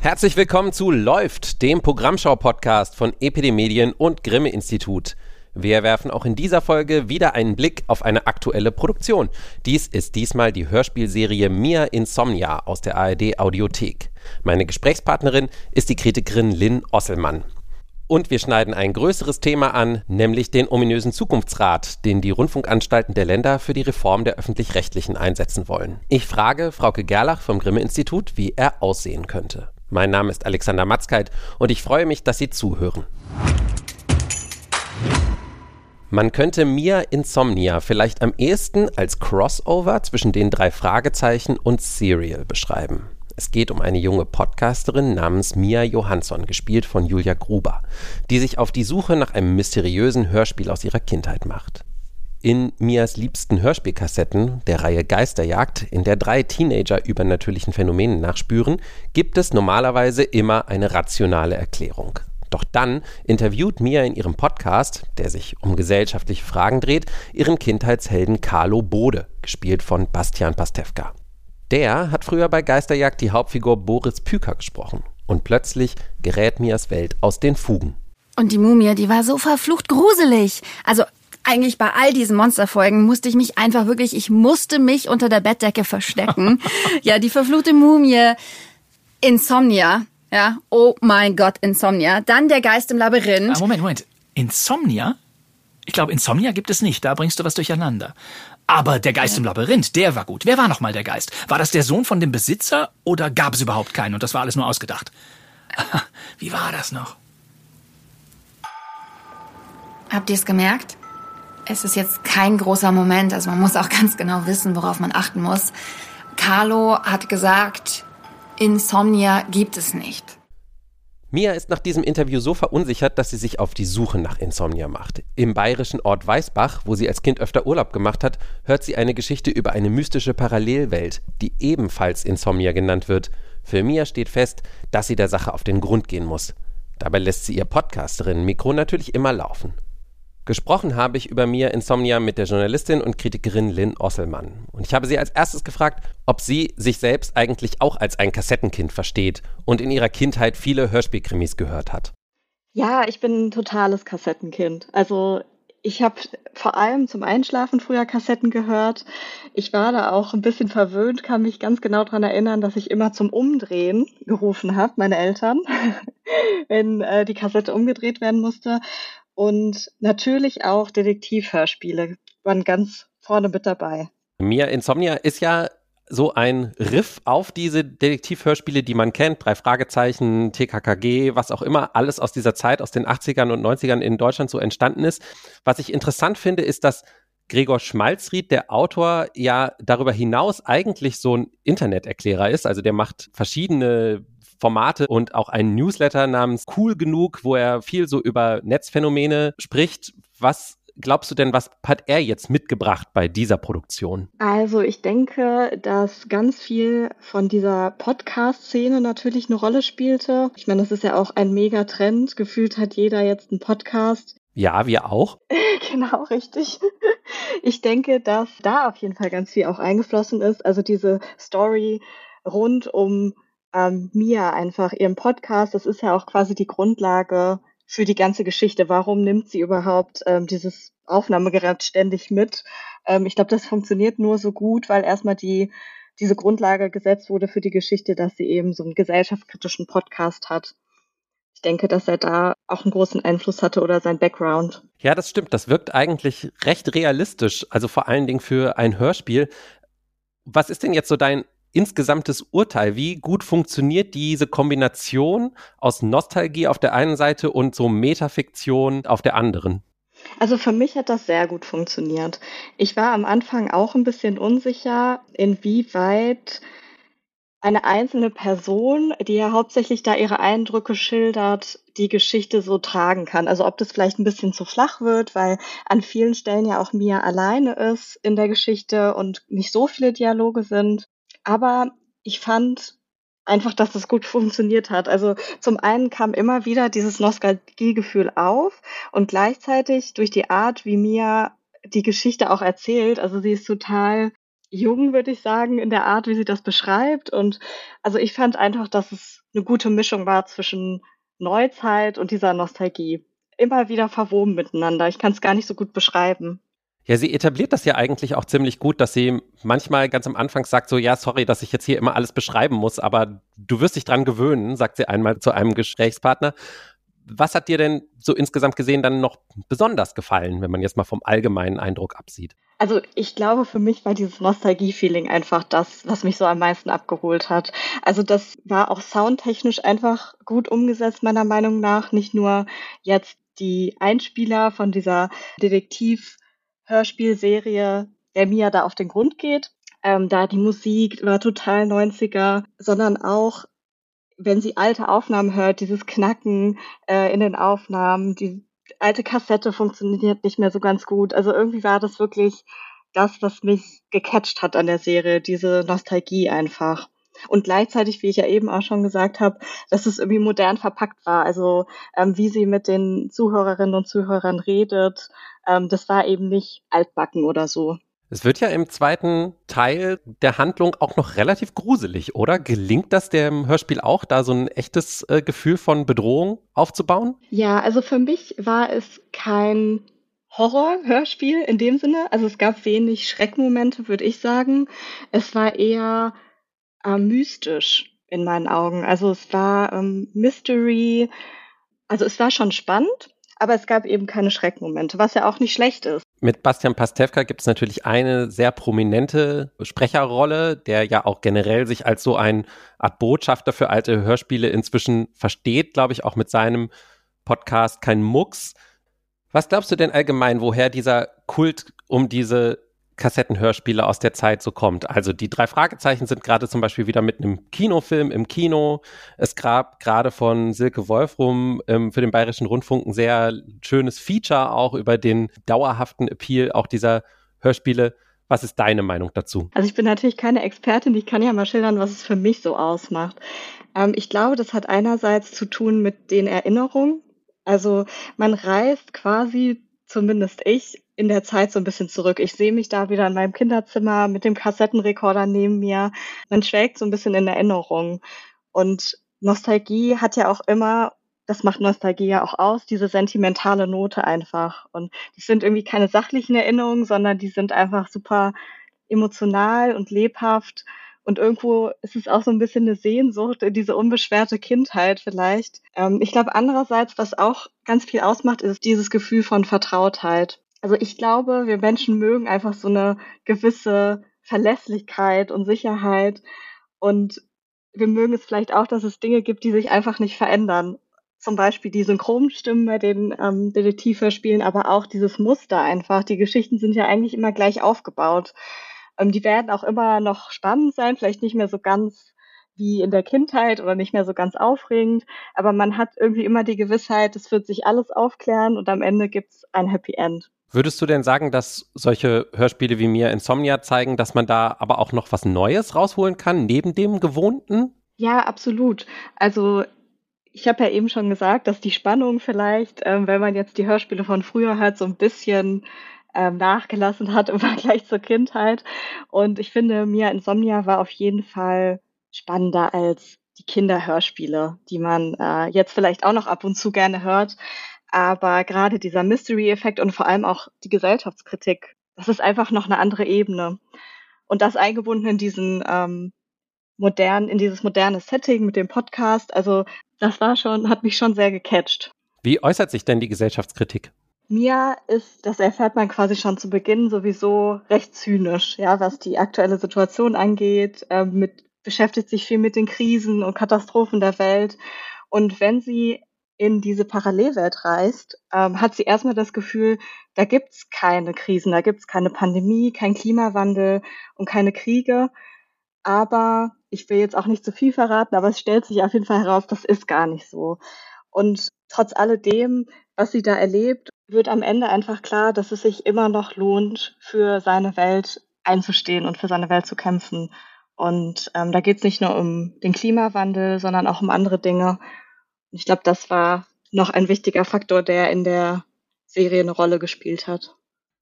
Herzlich willkommen zu Läuft, dem Programmschau-Podcast von Epidemedien und Grimme Institut. Wir werfen auch in dieser Folge wieder einen Blick auf eine aktuelle Produktion. Dies ist diesmal die Hörspielserie Mia Insomnia aus der ARD Audiothek. Meine Gesprächspartnerin ist die Kritikerin Lynn Osselmann. Und wir schneiden ein größeres Thema an, nämlich den ominösen Zukunftsrat, den die Rundfunkanstalten der Länder für die Reform der öffentlich-rechtlichen einsetzen wollen. Ich frage Frauke Gerlach vom Grimme-Institut, wie er aussehen könnte. Mein Name ist Alexander Matzkeit und ich freue mich, dass Sie zuhören. Man könnte Mia Insomnia vielleicht am ehesten als Crossover zwischen den drei Fragezeichen und Serial beschreiben. Es geht um eine junge Podcasterin namens Mia Johansson, gespielt von Julia Gruber, die sich auf die Suche nach einem mysteriösen Hörspiel aus ihrer Kindheit macht. In Mias liebsten Hörspielkassetten, der Reihe Geisterjagd, in der drei Teenager übernatürlichen Phänomenen nachspüren, gibt es normalerweise immer eine rationale Erklärung. Doch dann interviewt Mia in ihrem Podcast, der sich um gesellschaftliche Fragen dreht, ihren Kindheitshelden Carlo Bode, gespielt von Bastian Pastewka. Der hat früher bei Geisterjagd die Hauptfigur Boris Püker gesprochen. Und plötzlich gerät Mias Welt aus den Fugen. Und die Mumie, die war so verflucht gruselig. Also eigentlich bei all diesen Monsterfolgen musste ich mich einfach wirklich, ich musste mich unter der Bettdecke verstecken. ja, die verfluchte Mumie, Insomnia, ja, oh mein Gott, Insomnia. Dann der Geist im Labyrinth. Ah, Moment, Moment. Insomnia? Ich glaube, Insomnia gibt es nicht, da bringst du was durcheinander. Aber der Geist im Labyrinth, der war gut. Wer war nochmal der Geist? War das der Sohn von dem Besitzer oder gab es überhaupt keinen und das war alles nur ausgedacht? Wie war das noch? Habt ihr es gemerkt? Es ist jetzt kein großer Moment, also man muss auch ganz genau wissen, worauf man achten muss. Carlo hat gesagt, Insomnia gibt es nicht. Mia ist nach diesem Interview so verunsichert, dass sie sich auf die Suche nach Insomnia macht. Im bayerischen Ort Weißbach, wo sie als Kind öfter Urlaub gemacht hat, hört sie eine Geschichte über eine mystische Parallelwelt, die ebenfalls Insomnia genannt wird. Für Mia steht fest, dass sie der Sache auf den Grund gehen muss. Dabei lässt sie ihr Podcasterin Mikro natürlich immer laufen. Gesprochen habe ich über Mia Insomnia mit der Journalistin und Kritikerin Lynn Osselmann. Und ich habe sie als erstes gefragt, ob sie sich selbst eigentlich auch als ein Kassettenkind versteht und in ihrer Kindheit viele Hörspielkrimis gehört hat. Ja, ich bin ein totales Kassettenkind. Also ich habe vor allem zum Einschlafen früher Kassetten gehört. Ich war da auch ein bisschen verwöhnt, kann mich ganz genau daran erinnern, dass ich immer zum Umdrehen gerufen habe, meine Eltern, wenn äh, die Kassette umgedreht werden musste. Und natürlich auch Detektivhörspiele waren ganz vorne mit dabei. Mia Insomnia ist ja so ein Riff auf diese Detektivhörspiele, die man kennt, drei Fragezeichen, TKKG, was auch immer, alles aus dieser Zeit, aus den 80ern und 90ern in Deutschland so entstanden ist. Was ich interessant finde, ist, dass Gregor Schmalzried, der Autor, ja darüber hinaus eigentlich so ein Interneterklärer ist. Also der macht verschiedene Formate und auch einen Newsletter namens Cool genug, wo er viel so über Netzphänomene spricht. Was glaubst du denn, was hat er jetzt mitgebracht bei dieser Produktion? Also ich denke, dass ganz viel von dieser Podcast-Szene natürlich eine Rolle spielte. Ich meine, das ist ja auch ein Megatrend. Gefühlt hat jeder jetzt einen Podcast. Ja, wir auch. genau, richtig. Ich denke, dass da auf jeden Fall ganz viel auch eingeflossen ist. Also diese Story rund um ähm, Mia einfach, ihren Podcast, das ist ja auch quasi die Grundlage für die ganze Geschichte. Warum nimmt sie überhaupt ähm, dieses Aufnahmegerät ständig mit? Ähm, ich glaube, das funktioniert nur so gut, weil erstmal die diese Grundlage gesetzt wurde für die Geschichte, dass sie eben so einen gesellschaftskritischen Podcast hat. Ich denke, dass er da auch einen großen Einfluss hatte oder sein Background. Ja, das stimmt. Das wirkt eigentlich recht realistisch. Also vor allen Dingen für ein Hörspiel. Was ist denn jetzt so dein insgesamtes Urteil? Wie gut funktioniert diese Kombination aus Nostalgie auf der einen Seite und so Metafiktion auf der anderen? Also für mich hat das sehr gut funktioniert. Ich war am Anfang auch ein bisschen unsicher, inwieweit eine einzelne Person, die ja hauptsächlich da ihre Eindrücke schildert, die Geschichte so tragen kann. Also ob das vielleicht ein bisschen zu flach wird, weil an vielen Stellen ja auch Mia alleine ist in der Geschichte und nicht so viele Dialoge sind. Aber ich fand einfach, dass das gut funktioniert hat. Also zum einen kam immer wieder dieses Nostalgiegefühl auf und gleichzeitig durch die Art, wie Mia die Geschichte auch erzählt, also sie ist total jung, würde ich sagen, in der Art, wie sie das beschreibt. Und also ich fand einfach, dass es eine gute Mischung war zwischen Neuzeit und dieser Nostalgie. Immer wieder verwoben miteinander. Ich kann es gar nicht so gut beschreiben. Ja, sie etabliert das ja eigentlich auch ziemlich gut, dass sie manchmal ganz am Anfang sagt so, ja, sorry, dass ich jetzt hier immer alles beschreiben muss, aber du wirst dich dran gewöhnen, sagt sie einmal zu einem Gesprächspartner. Was hat dir denn so insgesamt gesehen dann noch besonders gefallen, wenn man jetzt mal vom allgemeinen Eindruck absieht? Also ich glaube, für mich war dieses Nostalgie-Feeling einfach das, was mich so am meisten abgeholt hat. Also das war auch soundtechnisch einfach gut umgesetzt, meiner Meinung nach. Nicht nur jetzt die Einspieler von dieser Detektiv-Hörspielserie, der Mia da auf den Grund geht. Ähm, da die Musik war total 90er, sondern auch wenn sie alte Aufnahmen hört, dieses Knacken äh, in den Aufnahmen, die alte Kassette funktioniert nicht mehr so ganz gut. Also irgendwie war das wirklich das, was mich gecatcht hat an der Serie, diese Nostalgie einfach. Und gleichzeitig, wie ich ja eben auch schon gesagt habe, dass es irgendwie modern verpackt war. Also ähm, wie sie mit den Zuhörerinnen und Zuhörern redet, ähm, das war eben nicht altbacken oder so. Es wird ja im zweiten Teil der Handlung auch noch relativ gruselig, oder? Gelingt das dem Hörspiel auch, da so ein echtes äh, Gefühl von Bedrohung aufzubauen? Ja, also für mich war es kein Horror-Hörspiel in dem Sinne. Also es gab wenig Schreckmomente, würde ich sagen. Es war eher äh, mystisch in meinen Augen. Also es war ähm, Mystery. Also es war schon spannend, aber es gab eben keine Schreckmomente, was ja auch nicht schlecht ist. Mit Bastian Pastewka gibt es natürlich eine sehr prominente Sprecherrolle, der ja auch generell sich als so ein Art Botschafter für alte Hörspiele inzwischen versteht, glaube ich, auch mit seinem Podcast Kein Mucks. Was glaubst du denn allgemein, woher dieser Kult um diese Kassettenhörspiele aus der Zeit so kommt. Also die drei Fragezeichen sind gerade zum Beispiel wieder mit einem Kinofilm im Kino. Es gab gerade von Silke Wolfrum ähm, für den Bayerischen Rundfunk ein sehr schönes Feature auch über den dauerhaften Appeal auch dieser Hörspiele. Was ist deine Meinung dazu? Also ich bin natürlich keine Expertin, ich kann ja mal schildern, was es für mich so ausmacht. Ähm, ich glaube, das hat einerseits zu tun mit den Erinnerungen. Also man reist quasi, zumindest ich, in der Zeit so ein bisschen zurück. Ich sehe mich da wieder in meinem Kinderzimmer mit dem Kassettenrekorder neben mir. Man schwelgt so ein bisschen in Erinnerung. Und Nostalgie hat ja auch immer, das macht Nostalgie ja auch aus, diese sentimentale Note einfach. Und das sind irgendwie keine sachlichen Erinnerungen, sondern die sind einfach super emotional und lebhaft. Und irgendwo ist es auch so ein bisschen eine Sehnsucht in diese unbeschwerte Kindheit vielleicht. Ähm, ich glaube, andererseits, was auch ganz viel ausmacht, ist dieses Gefühl von Vertrautheit. Also ich glaube, wir Menschen mögen einfach so eine gewisse Verlässlichkeit und Sicherheit. Und wir mögen es vielleicht auch, dass es Dinge gibt, die sich einfach nicht verändern. Zum Beispiel die Synchronstimmen bei den ähm, Detektivhörspielen, aber auch dieses Muster einfach. Die Geschichten sind ja eigentlich immer gleich aufgebaut. Ähm, die werden auch immer noch spannend sein, vielleicht nicht mehr so ganz wie in der Kindheit oder nicht mehr so ganz aufregend, aber man hat irgendwie immer die Gewissheit, es wird sich alles aufklären und am Ende gibt's ein Happy End. Würdest du denn sagen, dass solche Hörspiele wie mir Insomnia zeigen, dass man da aber auch noch was Neues rausholen kann, neben dem Gewohnten? Ja, absolut. Also ich habe ja eben schon gesagt, dass die Spannung vielleicht, ähm, wenn man jetzt die Hörspiele von früher hört, so ein bisschen ähm, nachgelassen hat im Vergleich zur Kindheit. Und ich finde, Mia Insomnia war auf jeden Fall spannender als die Kinderhörspiele, die man äh, jetzt vielleicht auch noch ab und zu gerne hört. Aber gerade dieser Mystery-Effekt und vor allem auch die Gesellschaftskritik, das ist einfach noch eine andere Ebene. Und das eingebunden in diesen ähm, modern, in dieses moderne Setting mit dem Podcast, also das war schon, hat mich schon sehr gecatcht. Wie äußert sich denn die Gesellschaftskritik? Mir ist, das erfährt man quasi schon zu Beginn sowieso recht zynisch, ja, was die aktuelle Situation angeht, äh, mit, beschäftigt sich viel mit den Krisen und Katastrophen der Welt. Und wenn sie in diese Parallelwelt reist, ähm, hat sie erstmal das Gefühl, da gibt's keine Krisen, da gibt's keine Pandemie, kein Klimawandel und keine Kriege. Aber ich will jetzt auch nicht zu viel verraten, aber es stellt sich auf jeden Fall heraus, das ist gar nicht so. Und trotz alledem, was sie da erlebt, wird am Ende einfach klar, dass es sich immer noch lohnt, für seine Welt einzustehen und für seine Welt zu kämpfen. Und ähm, da geht es nicht nur um den Klimawandel, sondern auch um andere Dinge. Ich glaube, das war noch ein wichtiger Faktor, der in der Serie eine Rolle gespielt hat.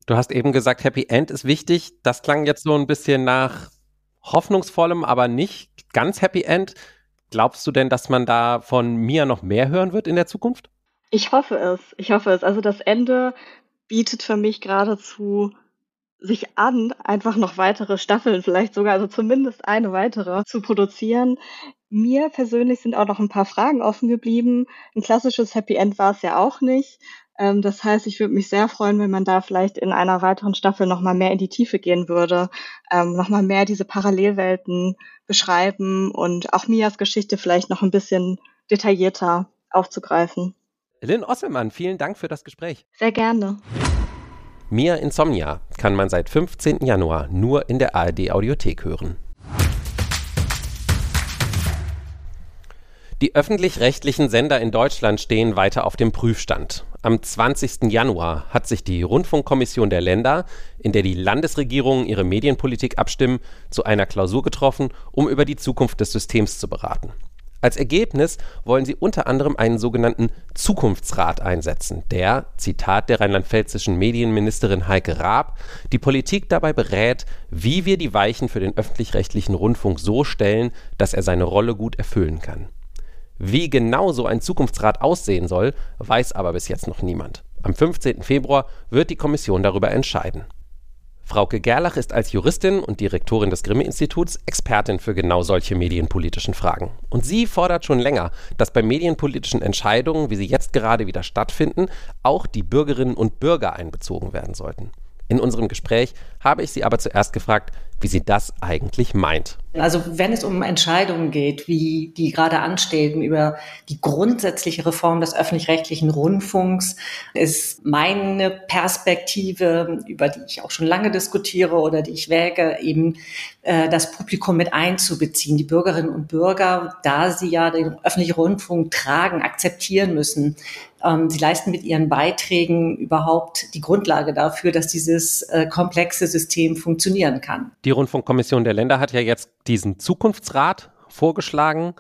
Du hast eben gesagt, Happy End ist wichtig. Das klang jetzt so ein bisschen nach hoffnungsvollem, aber nicht ganz Happy End. Glaubst du denn, dass man da von Mia noch mehr hören wird in der Zukunft? Ich hoffe es. Ich hoffe es. Also das Ende bietet für mich geradezu sich an, einfach noch weitere Staffeln, vielleicht sogar, also zumindest eine weitere zu produzieren. Mir persönlich sind auch noch ein paar Fragen offen geblieben. Ein klassisches Happy End war es ja auch nicht. Ähm, das heißt, ich würde mich sehr freuen, wenn man da vielleicht in einer weiteren Staffel nochmal mehr in die Tiefe gehen würde, ähm, nochmal mehr diese Parallelwelten beschreiben und auch Mias Geschichte vielleicht noch ein bisschen detaillierter aufzugreifen. Lynn Osselmann, vielen Dank für das Gespräch. Sehr gerne. Mia Insomnia kann man seit 15. Januar nur in der ARD Audiothek hören. Die öffentlich-rechtlichen Sender in Deutschland stehen weiter auf dem Prüfstand. Am 20. Januar hat sich die Rundfunkkommission der Länder, in der die Landesregierungen ihre Medienpolitik abstimmen, zu einer Klausur getroffen, um über die Zukunft des Systems zu beraten. Als Ergebnis wollen sie unter anderem einen sogenannten Zukunftsrat einsetzen, der, Zitat der rheinland-pfälzischen Medienministerin Heike Raab, die Politik dabei berät, wie wir die Weichen für den öffentlich-rechtlichen Rundfunk so stellen, dass er seine Rolle gut erfüllen kann. Wie genau so ein Zukunftsrat aussehen soll, weiß aber bis jetzt noch niemand. Am 15. Februar wird die Kommission darüber entscheiden. Frauke Gerlach ist als Juristin und Direktorin des Grimme-Instituts Expertin für genau solche medienpolitischen Fragen. Und sie fordert schon länger, dass bei medienpolitischen Entscheidungen, wie sie jetzt gerade wieder stattfinden, auch die Bürgerinnen und Bürger einbezogen werden sollten. In unserem Gespräch habe ich sie aber zuerst gefragt, wie sie das eigentlich meint. Also wenn es um Entscheidungen geht, wie die gerade anstehen über die grundsätzliche Reform des öffentlich-rechtlichen Rundfunks, ist meine Perspektive, über die ich auch schon lange diskutiere oder die ich wäge, eben äh, das Publikum mit einzubeziehen, die Bürgerinnen und Bürger, da sie ja den öffentlichen Rundfunk tragen, akzeptieren müssen. Ähm, sie leisten mit ihren Beiträgen überhaupt die Grundlage dafür, dass dieses äh, komplexe System funktionieren kann. Die Rundfunkkommission der Länder hat ja jetzt diesen Zukunftsrat vorgeschlagen.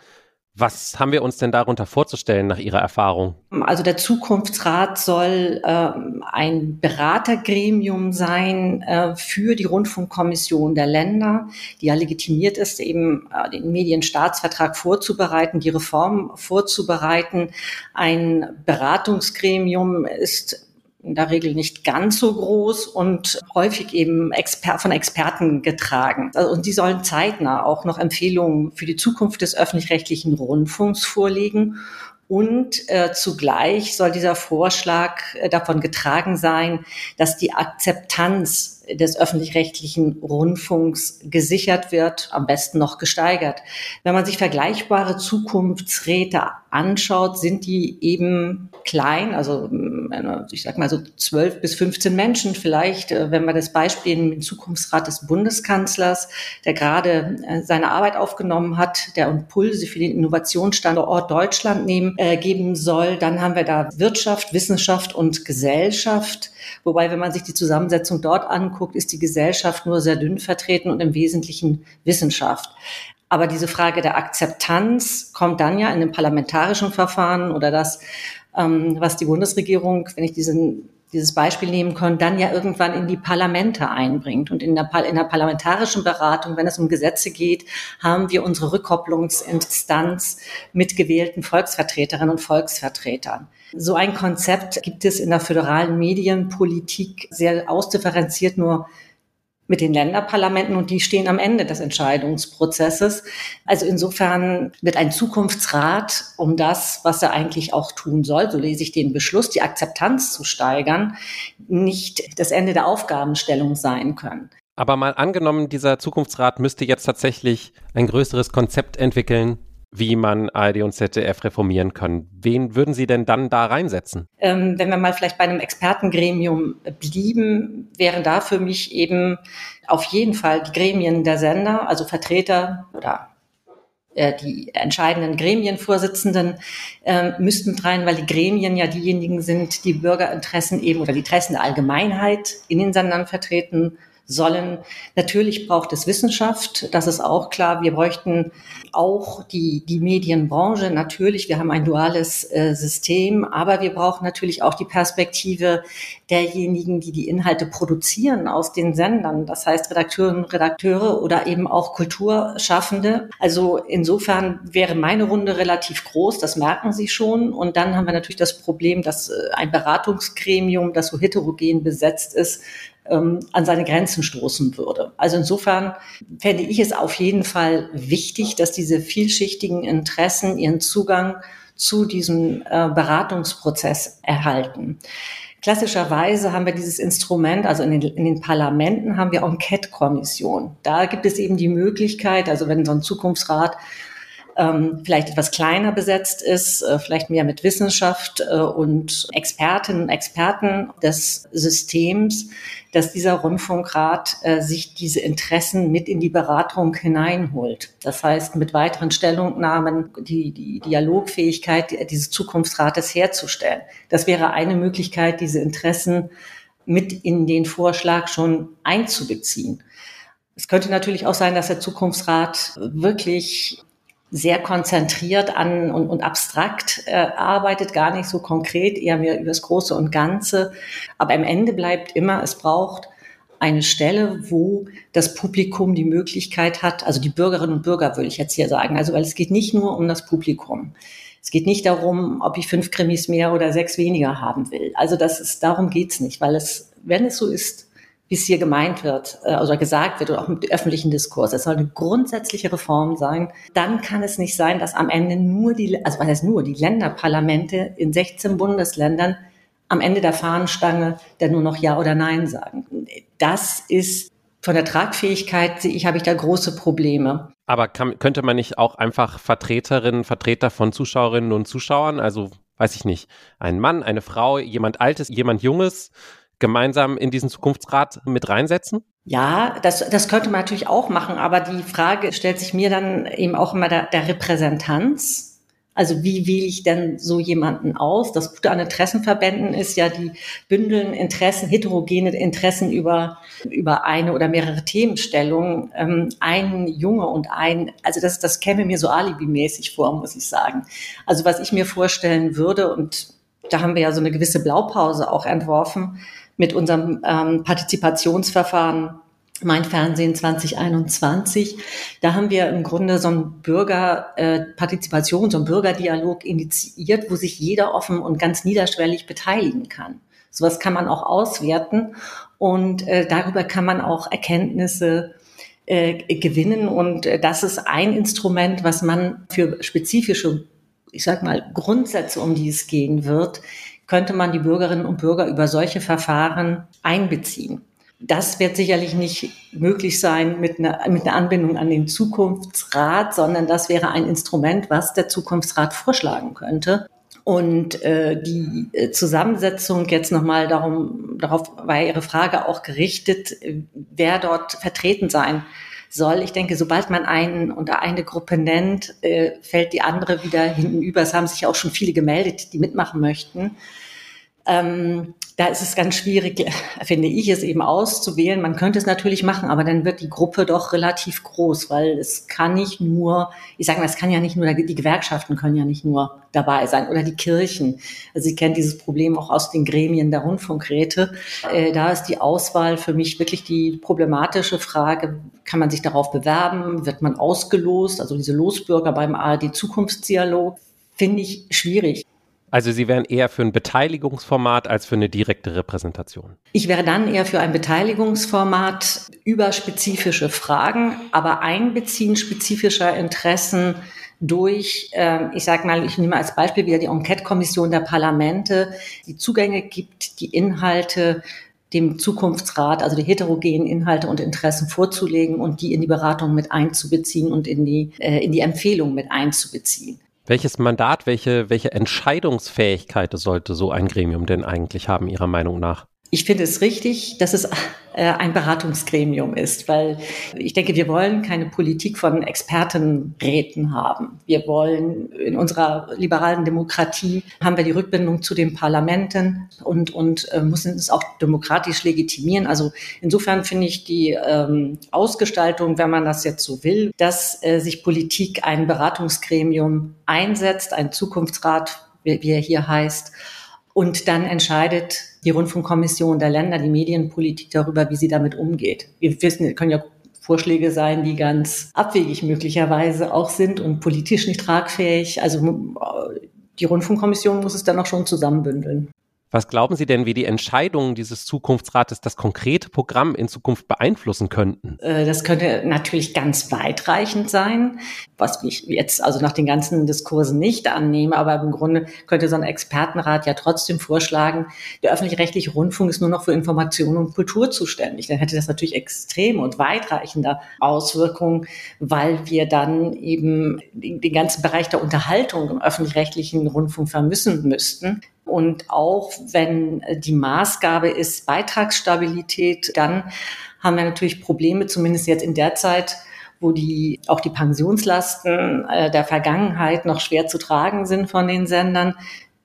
Was haben wir uns denn darunter vorzustellen nach Ihrer Erfahrung? Also der Zukunftsrat soll äh, ein Beratergremium sein äh, für die Rundfunkkommission der Länder, die ja legitimiert ist, eben äh, den Medienstaatsvertrag vorzubereiten, die Reform vorzubereiten. Ein Beratungsgremium ist in der Regel nicht ganz so groß und häufig eben Exper von Experten getragen. Also, und die sollen zeitnah auch noch Empfehlungen für die Zukunft des öffentlich-rechtlichen Rundfunks vorlegen. Und äh, zugleich soll dieser Vorschlag äh, davon getragen sein, dass die Akzeptanz des öffentlich-rechtlichen Rundfunks gesichert wird, am besten noch gesteigert. Wenn man sich vergleichbare Zukunftsräte anschaut, sind die eben klein, also ich sag mal so zwölf bis 15 Menschen vielleicht, äh, wenn wir das Beispiel im Zukunftsrat des Bundeskanzlers, der gerade äh, seine Arbeit aufgenommen hat, der Impulse für den Innovationsstandort Deutschland nehmen, äh, geben soll, dann haben wir da Wirtschaft, Wissenschaft und Gesellschaft. Wobei, wenn man sich die Zusammensetzung dort anguckt, ist die Gesellschaft nur sehr dünn vertreten und im Wesentlichen Wissenschaft. Aber diese Frage der Akzeptanz kommt dann ja in dem parlamentarischen Verfahren oder das, ähm, was die Bundesregierung, wenn ich diesen dieses Beispiel nehmen können, dann ja irgendwann in die Parlamente einbringt. Und in der, in der parlamentarischen Beratung, wenn es um Gesetze geht, haben wir unsere Rückkopplungsinstanz mit gewählten Volksvertreterinnen und Volksvertretern. So ein Konzept gibt es in der föderalen Medienpolitik sehr ausdifferenziert nur mit den Länderparlamenten und die stehen am Ende des Entscheidungsprozesses. Also insofern wird ein Zukunftsrat, um das, was er eigentlich auch tun soll, so lese ich den Beschluss, die Akzeptanz zu steigern, nicht das Ende der Aufgabenstellung sein können. Aber mal angenommen, dieser Zukunftsrat müsste jetzt tatsächlich ein größeres Konzept entwickeln, wie man ARD und ZDF reformieren kann. Wen würden Sie denn dann da reinsetzen? Ähm, wenn wir mal vielleicht bei einem Expertengremium blieben, wären da für mich eben auf jeden Fall die Gremien der Sender, also Vertreter oder äh, die entscheidenden Gremienvorsitzenden äh, müssten mit rein, weil die Gremien ja diejenigen sind, die Bürgerinteressen eben oder die Interessen der Allgemeinheit in den Sendern vertreten sollen. Natürlich braucht es Wissenschaft, das ist auch klar. Wir bräuchten auch die, die Medienbranche. Natürlich, wir haben ein duales äh, System, aber wir brauchen natürlich auch die Perspektive derjenigen, die die Inhalte produzieren aus den Sendern. Das heißt Redakteurinnen Redakteure oder eben auch Kulturschaffende. Also insofern wäre meine Runde relativ groß, das merken Sie schon. Und dann haben wir natürlich das Problem, dass äh, ein Beratungsgremium, das so heterogen besetzt ist, an seine Grenzen stoßen würde. Also insofern fände ich es auf jeden Fall wichtig, dass diese vielschichtigen Interessen ihren Zugang zu diesem äh, Beratungsprozess erhalten. Klassischerweise haben wir dieses Instrument, also in den, in den Parlamenten haben wir Enquete-Kommission. Da gibt es eben die Möglichkeit, also wenn so ein Zukunftsrat ähm, vielleicht etwas kleiner besetzt ist, äh, vielleicht mehr mit Wissenschaft äh, und Expertinnen und Experten des Systems, dass dieser Rundfunkrat äh, sich diese Interessen mit in die Beratung hineinholt. Das heißt, mit weiteren Stellungnahmen die, die Dialogfähigkeit dieses Zukunftsrates herzustellen. Das wäre eine Möglichkeit, diese Interessen mit in den Vorschlag schon einzubeziehen. Es könnte natürlich auch sein, dass der Zukunftsrat wirklich sehr konzentriert an und, und abstrakt äh, arbeitet, gar nicht so konkret, eher mehr über das Große und Ganze. Aber am Ende bleibt immer, es braucht eine Stelle, wo das Publikum die Möglichkeit hat, also die Bürgerinnen und Bürger würde ich jetzt hier sagen, also weil es geht nicht nur um das Publikum. Es geht nicht darum, ob ich fünf Krimis mehr oder sechs weniger haben will. Also das ist, darum geht's nicht, weil es, wenn es so ist, wie es hier gemeint wird äh, oder gesagt wird oder auch im öffentlichen Diskurs. Es soll eine grundsätzliche Reform sein. Dann kann es nicht sein, dass am Ende nur die, also was heißt nur, die Länderparlamente in 16 Bundesländern am Ende der Fahnenstange dann nur noch Ja oder Nein sagen. Das ist von der Tragfähigkeit, sehe ich, habe ich da große Probleme. Aber kann, könnte man nicht auch einfach Vertreterinnen, Vertreter von Zuschauerinnen und Zuschauern, also weiß ich nicht, ein Mann, eine Frau, jemand Altes, jemand Junges, gemeinsam in diesen Zukunftsrat mit reinsetzen? Ja, das, das könnte man natürlich auch machen, aber die Frage stellt sich mir dann eben auch immer der, der Repräsentanz. Also wie wähle ich denn so jemanden aus? Das Gute an Interessenverbänden ist ja, die bündeln Interessen, heterogene Interessen über, über eine oder mehrere Themenstellungen. Ähm, ein Junge und ein, also das, das käme mir so alibimäßig vor, muss ich sagen. Also was ich mir vorstellen würde, und da haben wir ja so eine gewisse Blaupause auch entworfen, mit unserem ähm, Partizipationsverfahren mein Fernsehen 2021. Da haben wir im Grunde so ein Bürgerpartizipation, äh, so ein Bürgerdialog initiiert, wo sich jeder offen und ganz niederschwellig beteiligen kann. Sowas kann man auch auswerten und äh, darüber kann man auch Erkenntnisse äh, gewinnen. Und äh, das ist ein Instrument, was man für spezifische, ich sag mal, Grundsätze, um die es gehen wird, könnte man die Bürgerinnen und Bürger über solche Verfahren einbeziehen. Das wird sicherlich nicht möglich sein mit einer, mit einer Anbindung an den Zukunftsrat, sondern das wäre ein Instrument, was der Zukunftsrat vorschlagen könnte. Und äh, die äh, Zusammensetzung jetzt nochmal darum, darauf war Ihre Frage auch gerichtet, wer dort vertreten sein soll. Ich denke, sobald man einen oder eine Gruppe nennt, äh, fällt die andere wieder hintenüber. Es haben sich auch schon viele gemeldet, die mitmachen möchten. Ähm, da ist es ganz schwierig, finde ich, es eben auszuwählen. Man könnte es natürlich machen, aber dann wird die Gruppe doch relativ groß, weil es kann nicht nur, ich sage mal, es kann ja nicht nur, die Gewerkschaften können ja nicht nur dabei sein oder die Kirchen. Also Sie kennen dieses Problem auch aus den Gremien der Rundfunkräte. Äh, da ist die Auswahl für mich wirklich die problematische Frage, kann man sich darauf bewerben? Wird man ausgelost? Also diese Losbürger beim ARD Zukunftsdialog finde ich schwierig. Also Sie wären eher für ein Beteiligungsformat als für eine direkte Repräsentation. Ich wäre dann eher für ein Beteiligungsformat über spezifische Fragen, aber Einbeziehen spezifischer Interessen durch, äh, ich sage mal, ich nehme als Beispiel wieder die Enquete-Kommission der Parlamente, die Zugänge gibt, die Inhalte dem Zukunftsrat, also die heterogenen Inhalte und Interessen vorzulegen und die in die Beratung mit einzubeziehen und in die, äh, in die Empfehlung mit einzubeziehen. Welches Mandat, welche, welche Entscheidungsfähigkeit sollte so ein Gremium denn eigentlich haben, Ihrer Meinung nach? Ich finde es richtig, dass es äh, ein Beratungsgremium ist, weil ich denke, wir wollen keine Politik von Expertenräten haben. Wir wollen in unserer liberalen Demokratie haben wir die Rückbindung zu den Parlamenten und, und äh, müssen es auch demokratisch legitimieren. Also insofern finde ich die ähm, Ausgestaltung, wenn man das jetzt so will, dass äh, sich Politik ein Beratungsgremium einsetzt, ein Zukunftsrat, wie, wie er hier heißt, und dann entscheidet die Rundfunkkommission der Länder, die Medienpolitik darüber, wie sie damit umgeht. Wir wissen, können ja Vorschläge sein, die ganz abwegig möglicherweise auch sind und politisch nicht tragfähig. Also die Rundfunkkommission muss es dann auch schon zusammenbündeln. Was glauben Sie denn, wie die Entscheidungen dieses Zukunftsrates das konkrete Programm in Zukunft beeinflussen könnten? Äh, das könnte natürlich ganz weitreichend sein, was ich jetzt also nach den ganzen Diskursen nicht annehme, aber im Grunde könnte so ein Expertenrat ja trotzdem vorschlagen, der öffentlich-rechtliche Rundfunk ist nur noch für Information und Kultur zuständig. Dann hätte das natürlich extrem und weitreichende Auswirkungen, weil wir dann eben den ganzen Bereich der Unterhaltung im öffentlich-rechtlichen Rundfunk vermissen müssten. Und auch wenn die Maßgabe ist Beitragsstabilität, dann haben wir natürlich Probleme, zumindest jetzt in der Zeit, wo die auch die Pensionslasten äh, der Vergangenheit noch schwer zu tragen sind von den Sendern.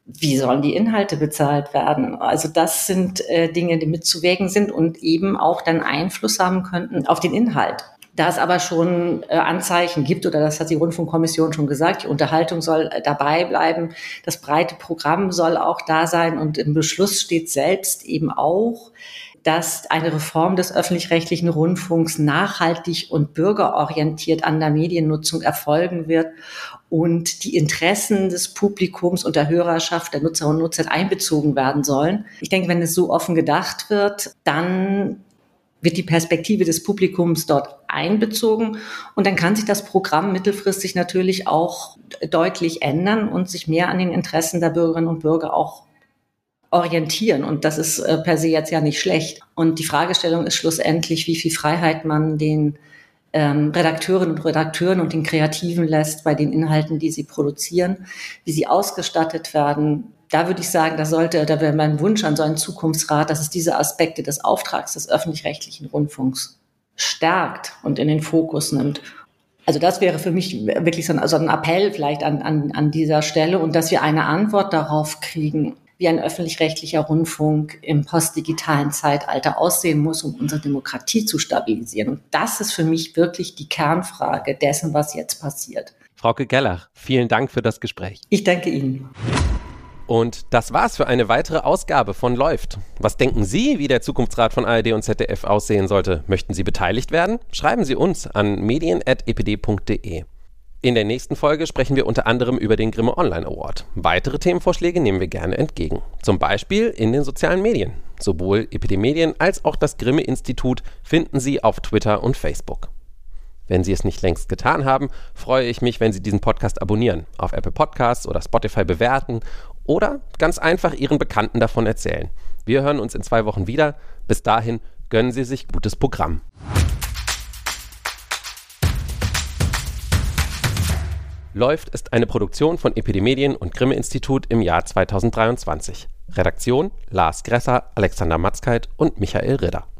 Wie sollen die Inhalte bezahlt werden? Also das sind äh, Dinge, die mitzuwägen sind und eben auch dann Einfluss haben könnten auf den Inhalt. Da es aber schon äh, Anzeichen gibt, oder das hat die Rundfunkkommission schon gesagt, die Unterhaltung soll äh, dabei bleiben, das breite Programm soll auch da sein und im Beschluss steht selbst eben auch, dass eine Reform des öffentlich-rechtlichen Rundfunks nachhaltig und bürgerorientiert an der Mediennutzung erfolgen wird und die Interessen des Publikums und der Hörerschaft, der Nutzerinnen und Nutzer einbezogen werden sollen. Ich denke, wenn es so offen gedacht wird, dann wird die Perspektive des Publikums dort einbezogen und dann kann sich das Programm mittelfristig natürlich auch deutlich ändern und sich mehr an den Interessen der Bürgerinnen und Bürger auch orientieren. Und das ist äh, per se jetzt ja nicht schlecht. Und die Fragestellung ist schlussendlich, wie viel Freiheit man den ähm, Redakteurinnen und Redakteuren und den Kreativen lässt bei den Inhalten, die sie produzieren, wie sie ausgestattet werden, da würde ich sagen, da sollte, da wäre mein Wunsch an so einen Zukunftsrat, dass es diese Aspekte des Auftrags des öffentlich-rechtlichen Rundfunks stärkt und in den Fokus nimmt. Also das wäre für mich wirklich so ein, also ein Appell vielleicht an, an, an dieser Stelle und dass wir eine Antwort darauf kriegen, wie ein öffentlich-rechtlicher Rundfunk im postdigitalen Zeitalter aussehen muss, um unsere Demokratie zu stabilisieren. Und das ist für mich wirklich die Kernfrage dessen, was jetzt passiert. Frauke Geller, vielen Dank für das Gespräch. Ich danke Ihnen. Und das war's für eine weitere Ausgabe von Läuft. Was denken Sie, wie der Zukunftsrat von ARD und ZDF aussehen sollte? Möchten Sie beteiligt werden? Schreiben Sie uns an medien.epd.de. In der nächsten Folge sprechen wir unter anderem über den Grimme Online Award. Weitere Themenvorschläge nehmen wir gerne entgegen. Zum Beispiel in den sozialen Medien. Sowohl EPD Medien als auch das Grimme Institut finden Sie auf Twitter und Facebook. Wenn Sie es nicht längst getan haben, freue ich mich, wenn Sie diesen Podcast abonnieren, auf Apple Podcasts oder Spotify bewerten oder ganz einfach Ihren Bekannten davon erzählen. Wir hören uns in zwei Wochen wieder. Bis dahin gönnen Sie sich gutes Programm. Läuft ist eine Produktion von Epidemedien und Grimme Institut im Jahr 2023. Redaktion Lars Gresser, Alexander Matzkeit und Michael Ridder.